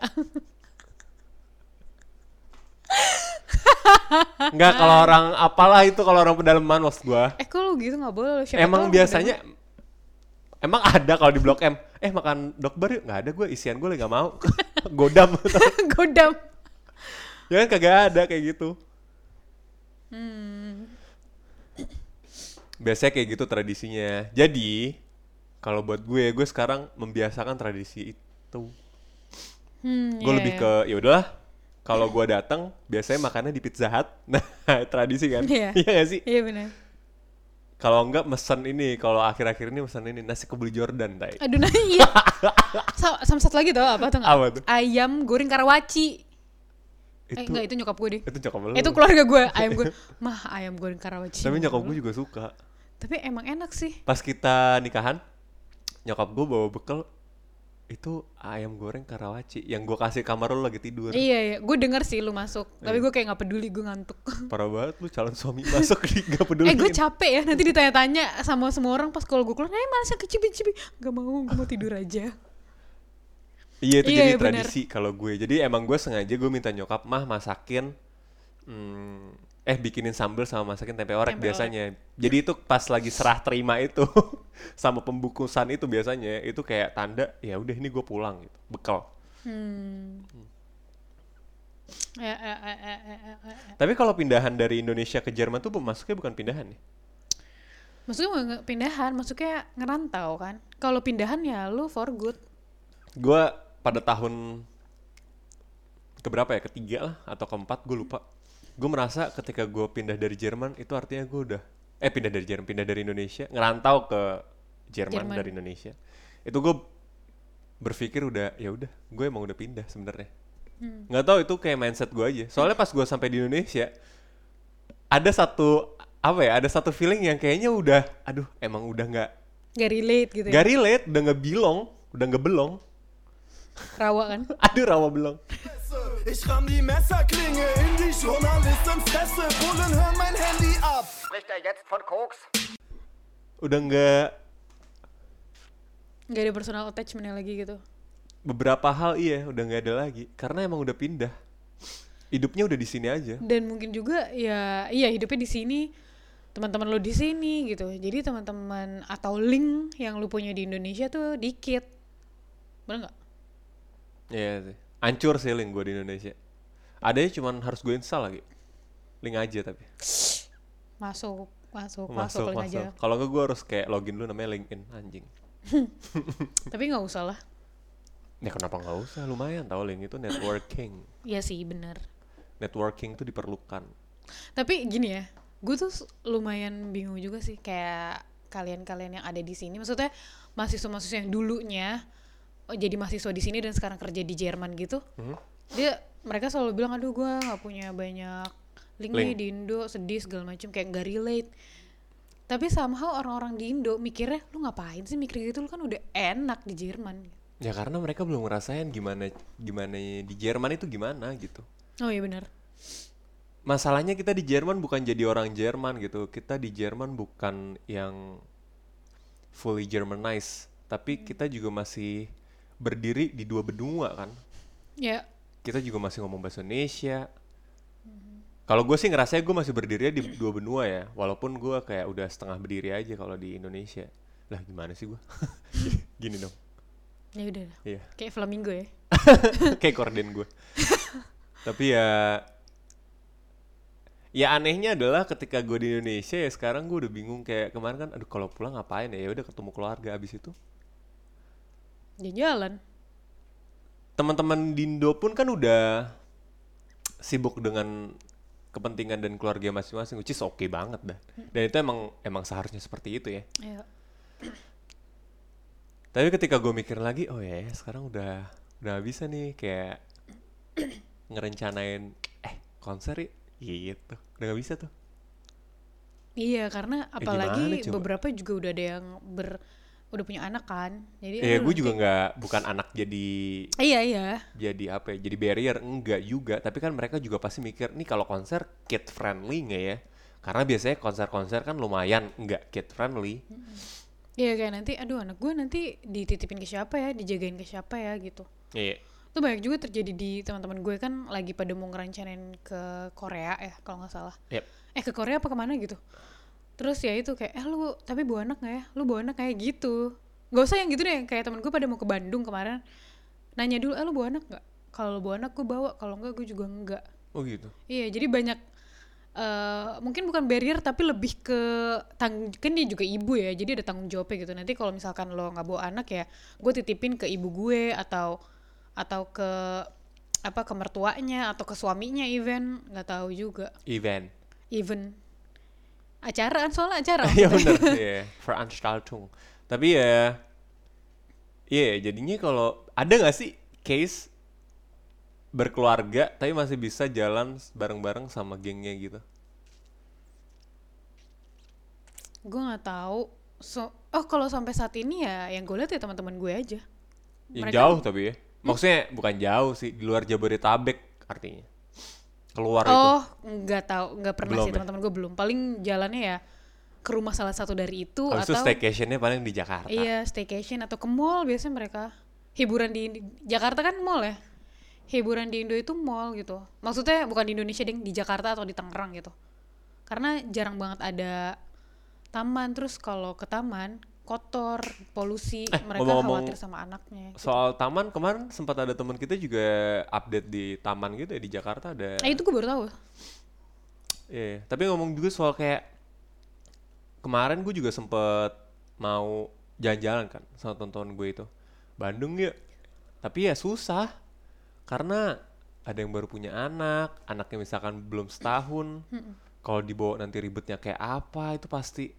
Enggak kalau orang apalah itu kalau orang pedalaman maksud gua. eh kok lu gitu nggak boleh lu siapa emang biasanya emang ada kalau di Blok M. Eh makan dokbar yuk nggak ada gue isian gue lagi nggak mau. Godam. godam ya kan kagak ada kayak gitu. Hmm. Biasanya kayak gitu tradisinya. Jadi kalau buat gue, gue sekarang membiasakan tradisi itu. hmm, Gue iya, lebih iya. ke ya udahlah. Kalau gue datang biasanya makannya di Pizza Hut. Nah, tradisi kan? Iya. Iya gak sih? iya benar Kalau enggak mesen ini, kalau akhir-akhir ini mesen ini nasi kebuli Jordan, tai. aduh nah iya Sa- sama satu lagi tau apa tuh Apa tuh? ayam goreng karawaci eh Itu enggak itu nyokap gue deh itu nyokap lu. itu keluarga gue ayam gue mah ayam goreng karawaci Tapi nyokap gue juga suka. tapi emang enak sih Pas kita nikahan, nyokap gue bawa bekal itu ayam goreng Karawaci yang gue kasih kamar lu lagi tidur. Iya iya, gue denger sih lu masuk, tapi gue kayak nggak peduli, gue ngantuk. Parah banget lu calon suami masuk di gak peduli. eh gue capek ya, nanti ditanya-tanya sama semua orang pas kalau gue keluar, eh mana sih kecibi-cibi, gak mau, gue mau tidur aja. Iya itu Iya, jadi iya, tradisi kalau gue. Jadi emang gue sengaja gue minta nyokap mah masakin hmm, eh bikinin sambal sama masakin tempe orek Tempe biasanya. Jadi itu pas lagi serah terima itu sama pembukusan itu biasanya itu kayak tanda ya udah ini gue pulang gitu. Bekal. Hmm. Eh, eh, eh. Tapi kalau pindahan dari Indonesia ke Jerman tuh masuknya bukan pindahan nih. Maksudnya mau nge- pindahan, maksudnya ngerantau kan? Kalau pindahan ya lu for good. Gue pada tahun keberapa ya ketiga lah atau keempat gue lupa. Gue merasa ketika gue pindah dari Jerman itu artinya gue udah eh pindah dari Jerman pindah dari Indonesia ngerantau ke Jerman, Jerman. dari Indonesia. Itu gue berpikir udah ya udah gue emang udah pindah sebenarnya. Nggak tahu itu kayak mindset gue aja. Soalnya pas gue sampai di Indonesia ada satu apa ya ada satu feeling yang kayaknya udah aduh emang udah nggak Gak relate gitu ya. nggak relate udah nggak belong udah nggak belong Rawa kan? aduh rawa belong Ich ramm die Messerklinge in die Journalistenfresse. Bullen, hör mein Handy ab. Spricht er jetzt von Koks? udah nggak Gak ada personal attachment lagi gitu. beberapa hal iya udah nggak ada lagi karena emang udah pindah hidupnya udah di sini aja Dan mungkin juga ya iya hidupnya di sini teman-teman lo di sini gitu. Jadi teman-teman atau link yang lu punya di Indonesia tuh dikit. Bener nggak? Iya sih. Hancur sih link gue di Indonesia. Adanya cuman harus gue install lagi. Link aja tapi. Masuk, masuk, masuk, masuk link masuk. aja. kalau nggak gue harus kayak login dulu namanya LinkedIn anjing. Tapi nggak usah lah. ya kenapa nggak usah? Lumayan tau link itu networking. Iya sih bener. networking itu diperlukan. Tapi gini ya, gue tuh lumayan bingung juga sih kayak kalian-kalian yang ada di sini. Maksudnya mahasiswa-mahasiswa yang dulunya oh, jadi mahasiswa di sini dan sekarang kerja di Jerman gitu. Dia mereka selalu bilang, aduh gue nggak punya banyak link, nih Link. di Indo, sedih segala macam kayak nggak relate. Tapi somehow orang-orang di Indo mikirnya, lu ngapain sih mikir gitu? Lu kan udah enak di Jerman. ya karena mereka belum ngerasain gimana gimana di Jerman itu gimana gitu Oh iya benar. masalahnya kita di Jerman bukan jadi orang Jerman gitu. Kita di Jerman bukan yang fully Germanized, tapi kita juga masih berdiri di dua benua kan. Ya, Kita juga masih ngomong bahasa Indonesia. Kalau gue sih ngerasanya gue masih berdiri di dua benua ya, walaupun gue kayak udah setengah berdiri aja kalau di Indonesia. Lah gimana sih gue? Gini dong. ya udah. dah. Iya. Kayak flamingo ya. kayak korden gue. Tapi ya ya anehnya adalah ketika gue di Indonesia ya sekarang gue udah bingung kayak kemarin kan aduh kalau pulang ngapain ya ya udah ketemu keluarga abis itu Dia jalan. teman-teman di Indo pun kan udah sibuk dengan kepentingan dan keluarga masing-masing which is oke banget dah dan itu emang emang seharusnya seperti itu ya Ya. tapi ketika gue mikir lagi oh ya ya, sekarang udah udah bisa nih kayak ngerencanain eh konser ya gitu udah nggak bisa tuh Iya, karena Eh, apalagi coba? beberapa juga udah ada yang ber udah punya anak kan. Jadi ya aduh, gue juga nggak bukan anak jadi Iya, iya. jadi apa ya jadi barrier enggak juga tapi kan mereka juga pasti mikir nih kalau konser kid friendly nggak ya karena biasanya konser-konser kan lumayan enggak kid friendly Iya kayak nanti aduh anak gue nanti dititipin ke siapa ya, dijagain ke siapa ya gitu. iya Itu banyak juga terjadi di teman-teman gue kan lagi pada mau ngerencanain ke Korea ya kalau nggak salah. Yep. Eh ke Korea apa ke mana gitu. Terus ya itu kayak eh lu tapi bawa anak nggak ya? Lu bawa anak kayak gitu. Gak usah yang gitu deh kayak temen gue pada mau ke Bandung kemarin. Nanya dulu, eh lu bawa anak nggak? Kalau lu bawa anak gue bawa, kalau enggak gue juga enggak. oh gitu Iya, jadi banyak eh mungkin bukan barrier tapi lebih ke tang kan dia juga ibu ya, jadi ada tanggung jawabnya gitu. Nanti kalau misalkan lo nggak bawa anak ya, gue titipin ke ibu gue atau atau ke apa ke mertuanya atau ke suaminya even nggak tahu juga event even acara kan? Soalnya acara. Iya bener. Ya Veranstaltung. Tapi ya iya jadinya kalau ada nggak sih case berkeluarga tapi masih bisa jalan bareng-bareng sama gengnya gitu? Gue nggak tahu. So oh kalau sampai saat ini ya yang gue lihat ya teman-teman gue aja. Yang Mereka- jauh tapi ya. Maksudnya bukan jauh sih, di luar Jabodetabek artinya. Keluar itu. Oh, nggak tahu, nggak pernah Belum sih ya? teman-teman gue belum. Paling jalannya ya ke rumah salah satu dari itu Habis itu atau staycationnya paling di Jakarta. iya staycation atau ke mall biasanya mereka. Hiburan di Jakarta kan mall ya. Hiburan di Indo itu mall gitu. Maksudnya bukan di Indonesia ding, di Jakarta atau di Tangerang gitu. Karena jarang banget ada taman. Terus kalau ke taman kotor, polusi, mereka Eh, ngomong-ngomong khawatir sama anaknya. gitu. Soal taman kemarin sempat ada teman kita juga update di taman gitu ya di Jakarta ada. Eh itu gue baru tahu. Iya, tapi ngomong juga soal kayak kemarin gue juga sempet mau jalan-jalan kan sama teman-teman gue itu Bandung ya, tapi ya susah karena ada yang baru punya anak, anaknya misalkan belum setahun, kalau dibawa nanti ribetnya kayak apa itu pasti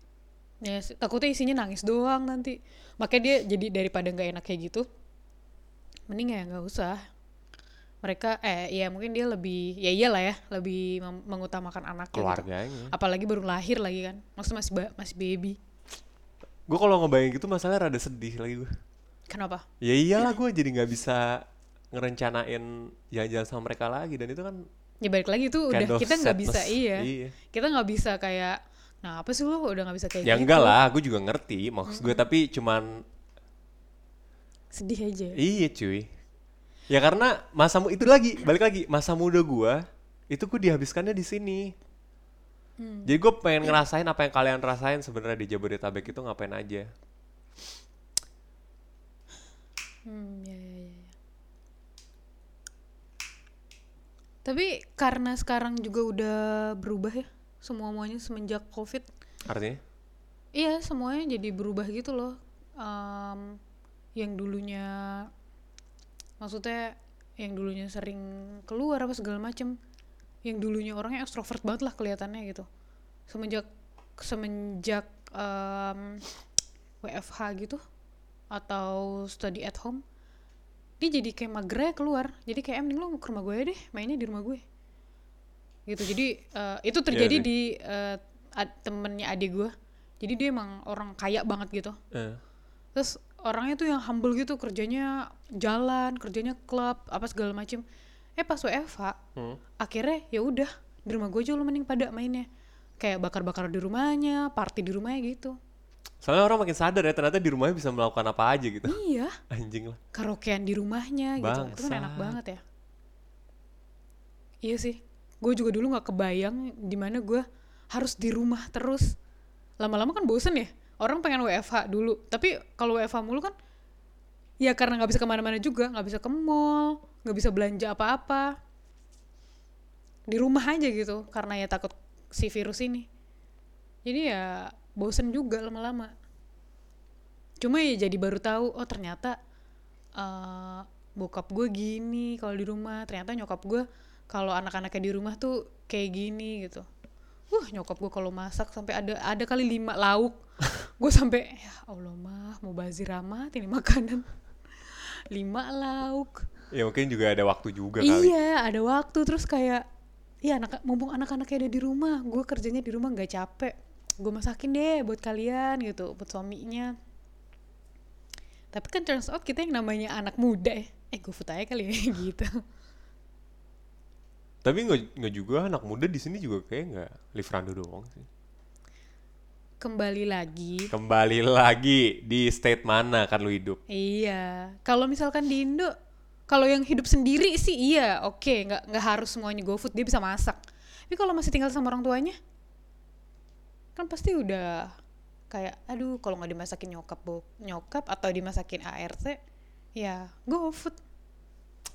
Ya, takutnya isinya nangis doang nanti. Makanya dia jadi daripada nggak enak kayak gitu, mending ya nggak usah. Mereka, eh ya mungkin dia lebih, ya iyalah ya, lebih mengutamakan anaknya. gitu. keluarganya. Apalagi baru lahir lagi kan, maksudnya masih ba- masih baby. Gue kalau ngebayang gitu masalah rada sedih lagi gue. Kenapa? Ya iyalah gue jadi nggak bisa ngerencanain jalan-jalan sama mereka lagi dan itu kan Ya balik lagi itu Kind udah kita nggak bisa iya. Iya. Kita nggak bisa kayak, nah apa sih lo udah nggak bisa kayak ya gitu. enggak lah, gue juga ngerti maksud gue tapi cuman Sedih aja. Iya cuy. Ya karena masamu itu lagi, balik lagi, masa muda gua itu gue dihabiskannya di sini. Jadi gue pengen ngerasain apa yang kalian rasain sebenarnya di Jabodetabek itu ngapain aja. Hmm, ya, ya, ya, ya. Tapi karena sekarang juga udah berubah ya, semua muanya semenjak COVID. Artinya? Iya, semuanya jadi berubah gitu loh. Em, yang dulunya, maksudnya yang dulunya sering keluar apa segala macem, yang dulunya orangnya ekstrovert banget lah kelihatannya gitu. Semenjak semenjak em, WFH gitu atau study at home, dia jadi kayak mager aja keluar. Jadi kayak "Em, mending lo ke rumah gue deh, mainnya di rumah gue. Gitu. Jadi eh, itu terjadi sih. di eh, ad- temennya adik gue. Jadi dia emang orang kaya banget gitu. Eh, Terus orangnya tuh yang humble gitu, kerjanya jalan, kerjanya klub, apa segala macem. Eh pas WFH, hmm. akhirnya ya udah di rumah gue aja lu mending pada mainnya. Kayak bakar-bakar di rumahnya, party di rumahnya gitu. Soalnya orang makin sadar ya ternyata di rumahnya bisa melakukan apa aja gitu. Iya, Anjing lah. karaokean di rumahnya gitu. Itu kan enak banget ya. Iya sih. Gue juga dulu nggak kebayang di mana gue harus di rumah terus. Lama-lama kan bosen ya. Orang pengen WFH dulu. Tapi kalau WFH mulu kan ya karena nggak bisa ke mana-mana juga. nggak bisa ke mall, nggak bisa belanja apa-apa. Di rumah aja gitu. Karena ya takut si virus ini. Jadi ya bosen juga lama-lama. Cuma ya jadi baru tahu oh ternyata eh bokap gue gini kalau di rumah ternyata nyokap gue kalau anak-anaknya di rumah tuh kayak gini gitu. Uh nyokap gue kalau masak sampai ada ada kali lima lauk. Gue sampai ya Allah mah mau bazir amat ini makanan. Lima lauk. Ya mungkin juga ada waktu juga kali. iya ada waktu. Terus kayak iya anak mumpung anak-anaknya ada di rumah gue kerjanya di rumah nggak capek. Gue masakin deh buat kalian gitu buat suaminya. Tapi kan turns out kita yang namanya anak muda ya. Eh gue aja kali ya gitu Tapi nggak nggak juga anak muda di sini juga kayak nggak Livrando doang sih. kembali lagi Kembali lagi di state mana kan lu hidup? iya kalau misalkan di Indo kalau yang hidup sendiri sih iya oke nggak nggak harus semuanya GoFood dia bisa masak tapi kalau masih tinggal sama orang tuanya kan pasti udah kayak aduh kalau nggak dimasakin nyokap bo nyokap atau dimasakin ART ya GoFood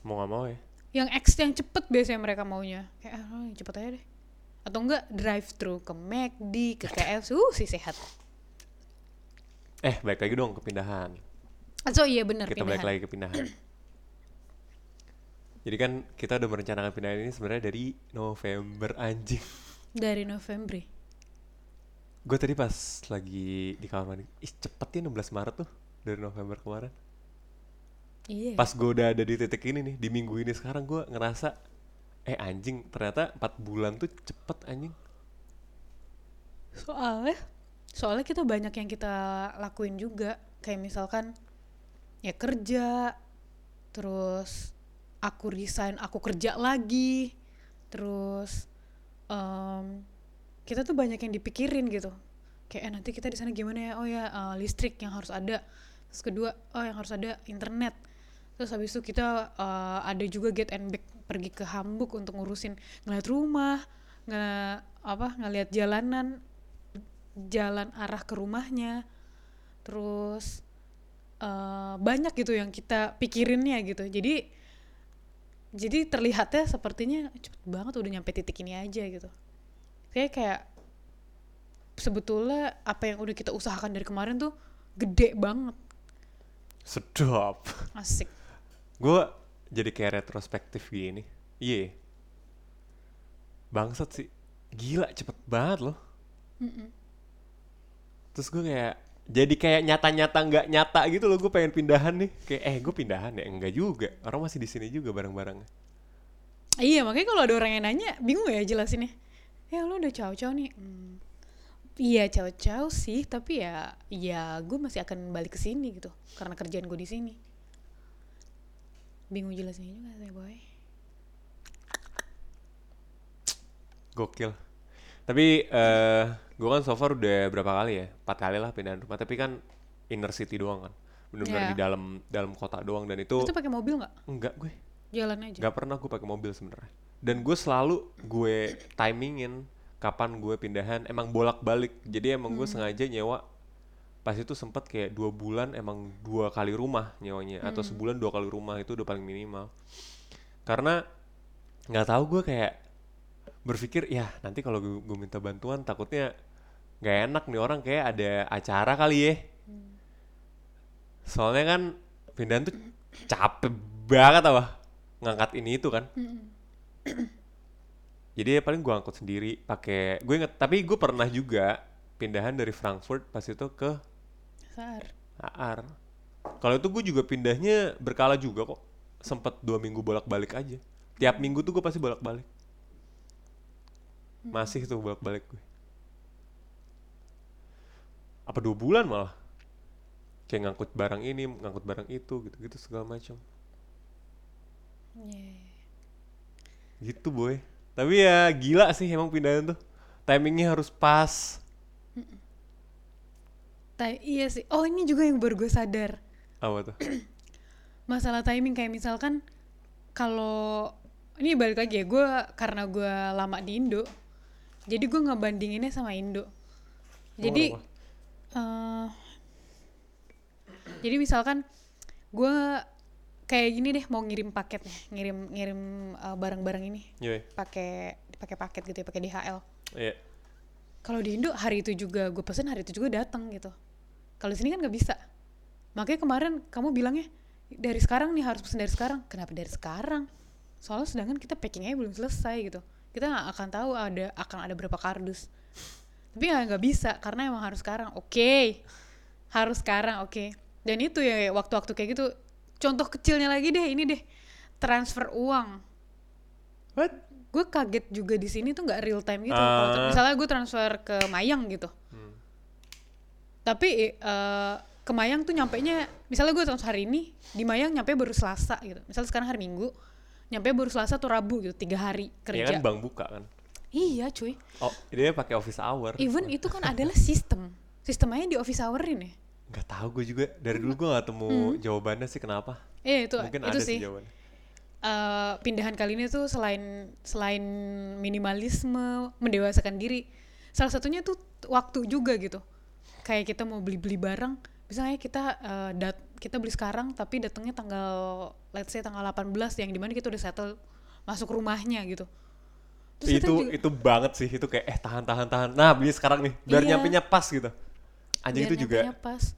Mau nggak mau ya. Yang X yang cepet biasanya mereka maunya kayak ah, yang cepet aja deh atau enggak drive thru ke McD ke KFC uh sih sehat Eh balik lagi dong ke pindahan. so iya bener kita balik pindahan lagi ke pindahan. Jadi kan kita udah merencanakan pindahan ini sebenarnya dari November anjing. dari November Gue tadi pas lagi di kamar mandi, ih cepet ya 16 Maret tuh dari November kemarin. Iya. Pas gue udah ada di titik ini nih, di minggu ini sekarang gue ngerasa, eh anjing ternyata 4 bulan tuh cepet anjing. soalnya soalnya kita banyak yang kita lakuin juga. Kayak misalkan ya kerja terus aku resign aku kerja lagi terus em, kita tuh banyak yang dipikirin gitu. Kayak eh, nanti kita di sana gimana ya? Oh ya eh, listrik yang harus ada. Terus kedua oh yang harus ada internet terus habis itu kita eh, ada juga get and back pergi ke Hamburg untuk ngurusin ngeliat rumah nge apa ngeliat jalanan jalan arah ke rumahnya. Terus eh, banyak gitu yang kita pikirinnya gitu. Jadi jadi terlihatnya sepertinya cepet banget udah nyampe titik ini aja gitu. Kayak kayak sebetulnya apa yang udah kita usahakan dari kemarin tuh gede banget. Sedap. asik Gue jadi kayak retrospektif gini. Iya. Bangsat sih. Gila cepet banget loh. Terus gue kayak jadi kayak nyata-nyata nggak nyata gitu loh gue pengen pindahan nih. Kayak eh gue pindahan ya? Enggak juga. Orang masih di sini juga bareng-bareng iya makanya kalau ada orang yang nanya bingung ya jelasinnya. Ya lu udah caw-caw nih? Hmm, iya caw-caw sih tapi ya ya gue masih akan balik ke sini gitu karena kerjaan gue di sini bingung jelasinnya juga saya boy. Gokil. Tapi eh gue kan so far udah berapa kali ya? Empat kali lah pindahan rumah. Tapi kan inner city doang kan? Benar-benar Iya. di dalam dalam kota doang. Dan itu itu pakai mobil nggak? Enggak gue. Jalan aja? Nggak pernah gue pakai mobil sebenarnya. Dan gue selalu gue timingin kapan gue pindahan. Emang bolak-balik. Jadi emang gue sengaja nyewa pas itu sempet kayak dua bulan emang dua kali rumah nyewanya atau sebulan dua kali rumah itu udah paling minimal. Karena nggak tahu gue kayak berpikir ya nanti kalau gue, gue minta bantuan takutnya nggak enak nih orang kayak ada acara kali ya. Soalnya kan pindahan tuh capek banget apa ngangkat ini itu kan. Jadi ya paling gue angkut sendiri pakai gue inget tapi gue pernah juga pindahan dari Frankfurt pas itu ke AR. Kalau itu gue juga pindahnya berkala juga kok. Sempet dua minggu bolak-balik aja. Tiap minggu tuh gue pasti bolak-balik. Masih tuh bolak-balik gue apa dua bulan malah? Kayak ngangkut barang ini ngangkut barang itu gitu-gitu segala macam. Iya. gitu boy. Tapi ya gila sih emang pindahan tuh. Timingnya harus pas Ta- iya sih. Oh ini juga yang baru gue sadar. Apa tuh? Masalah timing kayak misalkan kalau ini balik lagi ya gue karena gue lama di Indo jadi gue ngebandinginnya sama Indo. Jadi kenapa? eh, jadi misalkan gue kayak gini deh mau ngirim paket nih ngirim ngirim eh, barang-barang ini. Iya, pakai pakai paket gitu ya pakai DHL iya. kalau di Indo hari itu juga gue pesen hari itu juga datang gitu kalau di sini kan nggak bisa. Makanya kemarin kamu bilangnya dari sekarang nih harus pesen dari sekarang. Kenapa dari sekarang? Soalnya sedangkan kita packingnya belum selesai gitu. Kita nggak akan tahu ada akan ada berapa kardus. Tapi ya nggak bisa karena emang harus sekarang. Oke. Harus sekarang oke. Dan itu ya waktu-waktu kayak gitu. Contoh kecilnya lagi deh ini deh. Transfer uang. What? gue kaget juga di sini tuh nggak real time gitu. Kalau Ah. misalnya gue transfer ke Mayang gitu, tapi eh, ke Mayang tuh nyampe nya, misalnya gue transfer hari ini di Mayang nyampe baru Selasa gitu. Misalnya sekarang hari Minggu, nyampe baru Selasa tuh Rabu gitu, tiga hari Ya kerja. kan bank buka kan. Iya cuy, Oh, dia pakai office hour. even itu kan adalah sistem, sistemnya di office hourin ya. Nggak tahu gue juga. Dari dulu gue nggak temu jawabannya sih kenapa. Iya itu, Mungkin itu ada sih. sih jawabannya. eh, pindahan kali ini tuh selain selain minimalisme mendewasakan diri salah satunya tuh waktu juga gitu kayak kita mau beli beli barang misalnya kita eh, dat kita beli sekarang tapi datangnya tanggal let's say tanggal 18 yang di mana kita udah settle masuk rumahnya gitu Terus itu juga- itu banget sih itu kayak eh tahan tahan tahan. Nah, beli sekarang nih biar Iya. nyampenya pas gitu. Anjing itu juga. pas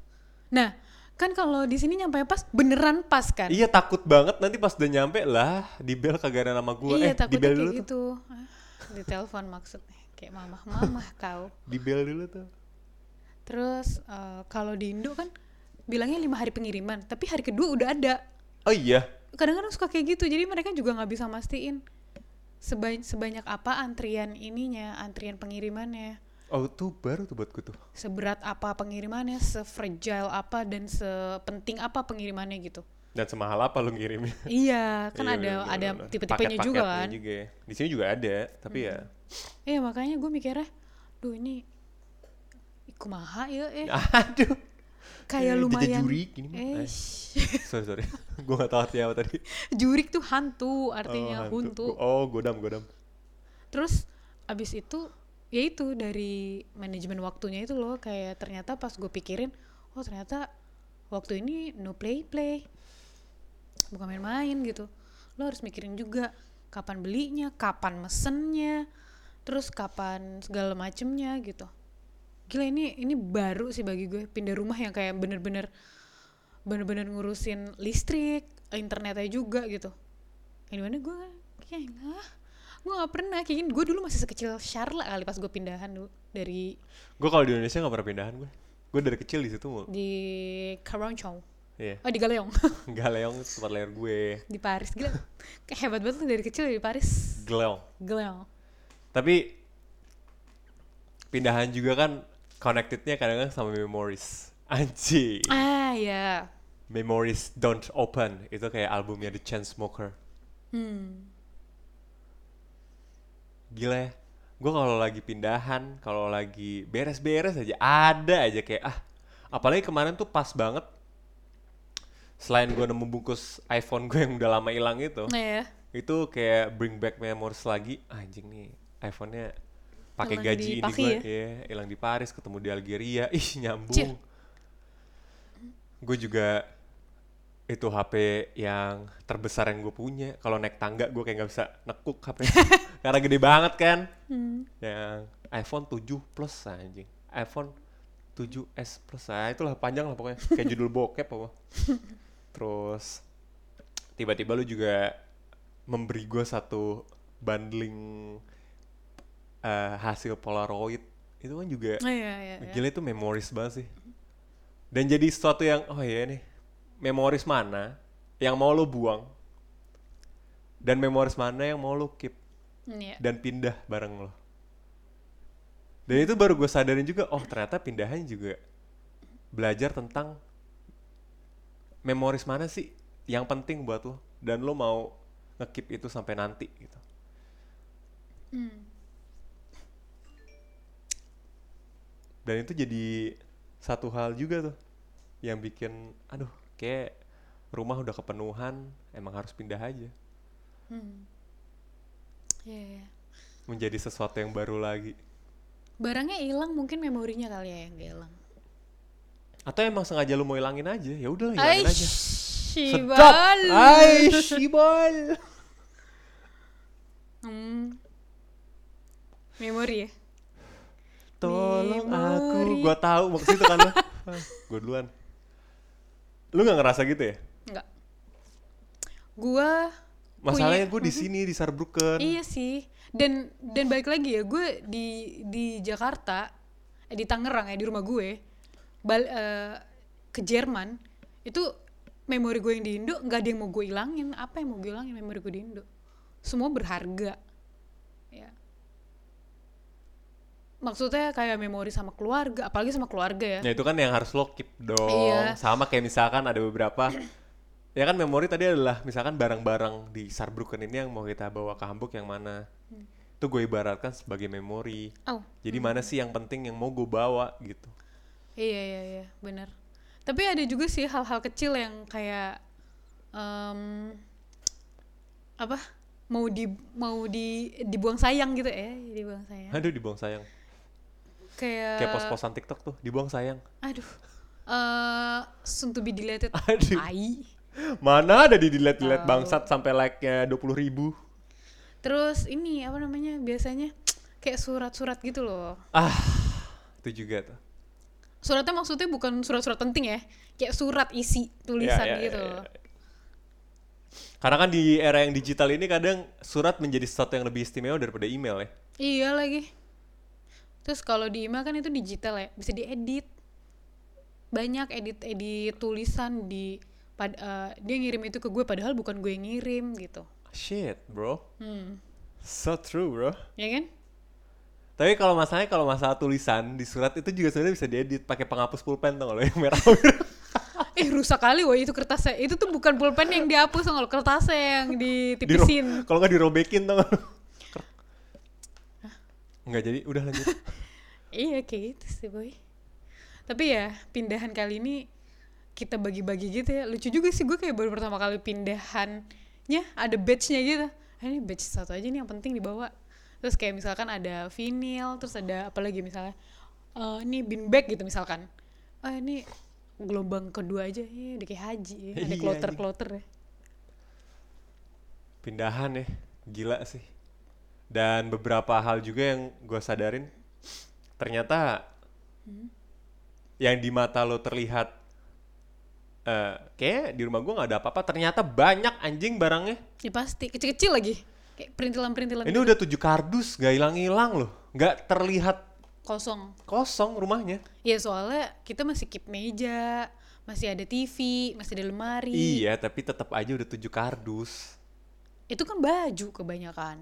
nah kan kalau di sini nyampe pas beneran pas kan Iya takut banget nanti pas udah nyampe lah di bel kagak ada nama gue. iya eh di bel dulu tuh. gitu ah, di telepon maksudnya kayak mamah mamah kau Di bel dulu tuh. Terus eh, kalau di Indo kan bilangnya lima hari pengiriman, tapi hari kedua udah ada. Oh iya. Kadang-kadang suka kayak gitu, jadi mereka juga nggak bisa mastiin sebanyak sebanyak apa antrian ininya, antrian pengirimannya, Oh tuh baru tuh buatku tuh. seberat apa pengirimannya, sefragile apa dan sepenting apa pengirimannya gitu. Dan semahal apa lu ngirimnya? iya kan Iya, ada bener, ada bener. tipe-tipenya juga kan juga ya. Di sini juga ada, tapi ya iya makanya gue mikirnya duh ini kumaha ya eh aduh. kayak eh, lumayan jurik ini mah. eh sorry sorry. gua nggak tahu artinya apa tadi. jurik tuh hantu artinya Oh, hantu. huntu Oh, godam godam. terus abis itu ya itu dari manajemen waktunya itu loh kayak ternyata pas gue pikirin oh ternyata waktu ini no play play bukan main-main gitu lo harus mikirin juga kapan belinya kapan mesennya terus kapan segala macemnya gitu gila ini ini baru sih bagi gue pindah rumah yang kayak bener-bener bener-bener ngurusin listrik internetnya juga gitu yang di mana gue kayak ah gue gak pernah kayaknya gue dulu masih sekecil Charlotte kali pas gue pindahan dulu dari Gue kalau di Indonesia nggak pernah pindahan gue. Gue dari kecil di situ mulu. di Keroncong Iya. oh di Galeong Galeong tempat lahir gue. di Paris gila kayak hebat banget tuh dari kecil di Paris Galeong. Galeong Tapi pindahan juga kan connectednya kadang-kadang sama memories. Anjing. ah ya Memories Don't Open itu kayak albumnya The Chainsmoker. hmm Gila ya. Gue kalau lagi pindahan, kalau lagi beres-beres aja ada aja kayak ah. Apalagi kemarin tuh pas banget. Selain gue nemu bungkus iPhone gue yang udah lama hilang itu, ya itu kayak bring back memories lagi. Anjing nih, iPhone-nya pakai gaji di ini Paki gue, ya? ya, hilang di Paris, ketemu di Algeria, ih nyambung. Gue juga itu HP yang terbesar yang gue punya. Kalau naik tangga gue kayak nggak bisa nekuk HP karena gede banget kan. Hmm. Yang iPhone 7 Plus anjing. iPhone 7s Plus. Ah itulah panjang lah pokoknya. Kayak judul bokep apa. Terus tiba-tiba lu juga memberi gue satu bundling eh, hasil Polaroid. Itu kan juga oh iya iya iya. Gila itu memoris banget sih. Dan jadi sesuatu yang oh iya nih, memoris mana yang mau lo buang dan memoris mana yang mau lo keep Iya. dan pindah bareng lo. Dan itu baru gue sadarin juga, oh ternyata pindahan juga belajar tentang memoris mana sih yang penting buat lo dan lo mau ngekip itu sampai nanti gitu. Dan itu jadi satu hal juga tuh yang bikin, aduh, kayak rumah udah kepenuhan, emang harus pindah aja. Iya, iya. Menjadi sesuatu yang baru lagi. barangnya hilang mungkin memorinya kali ya yang hilang Atau emang sengaja lu mau hilangin aja? Ya udahlah hilangin aja. Shibal. Ay, shibal. Hmm. Memori ya? Tolong aku, gua tahu mau ke situ kan lo. Gua duluan. Lu nggak ngerasa gitu ya? Enggak. Gua Masalahnya gue di sini di Saarbrücken. Iya sih. Dan dan balik lagi ya, gue di di Jakarta, eh, di Tangerang ya di rumah gue, bal eh, ke Jerman itu memori gue yang di Indo nggak ada yang mau gue ilangin. Apa yang mau gue ilangin memori gue di Indo? Semua berharga. Ya. Maksudnya kayak memori sama keluarga, apalagi sama keluarga ya. Ya itu kan yang harus lo keep dong. Iya. Sama kayak misalkan ada beberapa ya kan memori tadi adalah misalkan barang-barang di Saarbrücken ini yang mau kita bawa ke Hamburg yang mana. Itu gue ibaratkan sebagai memori. Oh, Jadi mana sih yang penting yang mau gue bawa gitu. Iya iya iya benar. Tapi ada juga sih hal-hal kecil yang kayak em, apa mau di mau di dibuang sayang gitu ya dibuang sayang. Aduh dibuang sayang. Kayak Kayak pos-posan TikTok tuh dibuang sayang. aduh eh soon to be deleted. Aduh. Tai. Mana ada di delete-delete Tahu. bangsat sampai like-nya 20 ribu. Terus ini apa namanya biasanya kayak surat-surat gitu loh. Ah, itu juga tuh. Suratnya maksudnya bukan surat-surat penting ya, kayak surat isi tulisan Ya, ya, gitu. ya, ya. Karena kan di era yang digital ini kadang surat menjadi sesuatu yang lebih istimewa daripada email ya. Iya lagi. Terus kalau di email kan itu digital ya, bisa diedit. Banyak edit-edit tulisan di pad, eh, dia ngirim itu ke gue padahal bukan gue yang ngirim gitu. Shit, bro. Hmm. So true, bro. Ya kan? Tapi kalau masalahnya kalau masalah tulisan di surat itu juga sebenarnya bisa diedit pakai penghapus pulpen tuh kalau yang merah. Eh rusak kali wah itu kertasnya. Itu tuh bukan pulpen yang dihapus kalau kertasnya yang Diro- ditipisin. kalau nggak dirobekin tau nggak jadi udah lanjut Iya kayak gitu sih boy. Tapi ya pindahan kali ini kita bagi-bagi gitu ya. Lucu juga sih gue kayak baru pertama kali pindahannya ada badge-nya gitu. Ah, ini badge satu aja nih yang penting dibawa. Terus kayak misalkan ada vinil, terus ada apa lagi misalnya. eh ini bin bag gitu misalkan. Oh ini gelombang kedua aja ya udah kayak haji ya. Ada Iya, kloter-kloter ya. pindahan ya gila sih dan beberapa hal juga yang gue sadarin ternyata yang di mata lo terlihat eh kayak di rumah gue nggak ada apa-apa ternyata banyak anjing barangnya Ya pasti kecil-kecil lagi. Kayak perintilan-perintilan ini gitu. udah tujuh kardus gak hilang-hilang loh nggak terlihat kosong. kosong rumahnya Ya soalnya kita masih keep meja, masih ada TV, masih ada lemari. iya tapi tetap aja udah tujuh kardus Itu kan baju kebanyakan.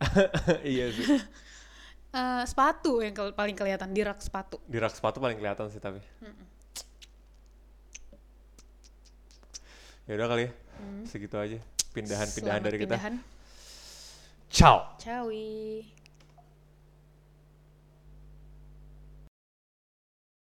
iya sih. Eh, sepatu yang kel- paling kelihatan di rak sepatu. di rak sepatu paling kelihatan sih tapi. Ya udah kali ya. Segitu aja pindahan-pindahan dari kita. pindahan. ciao. Ciao.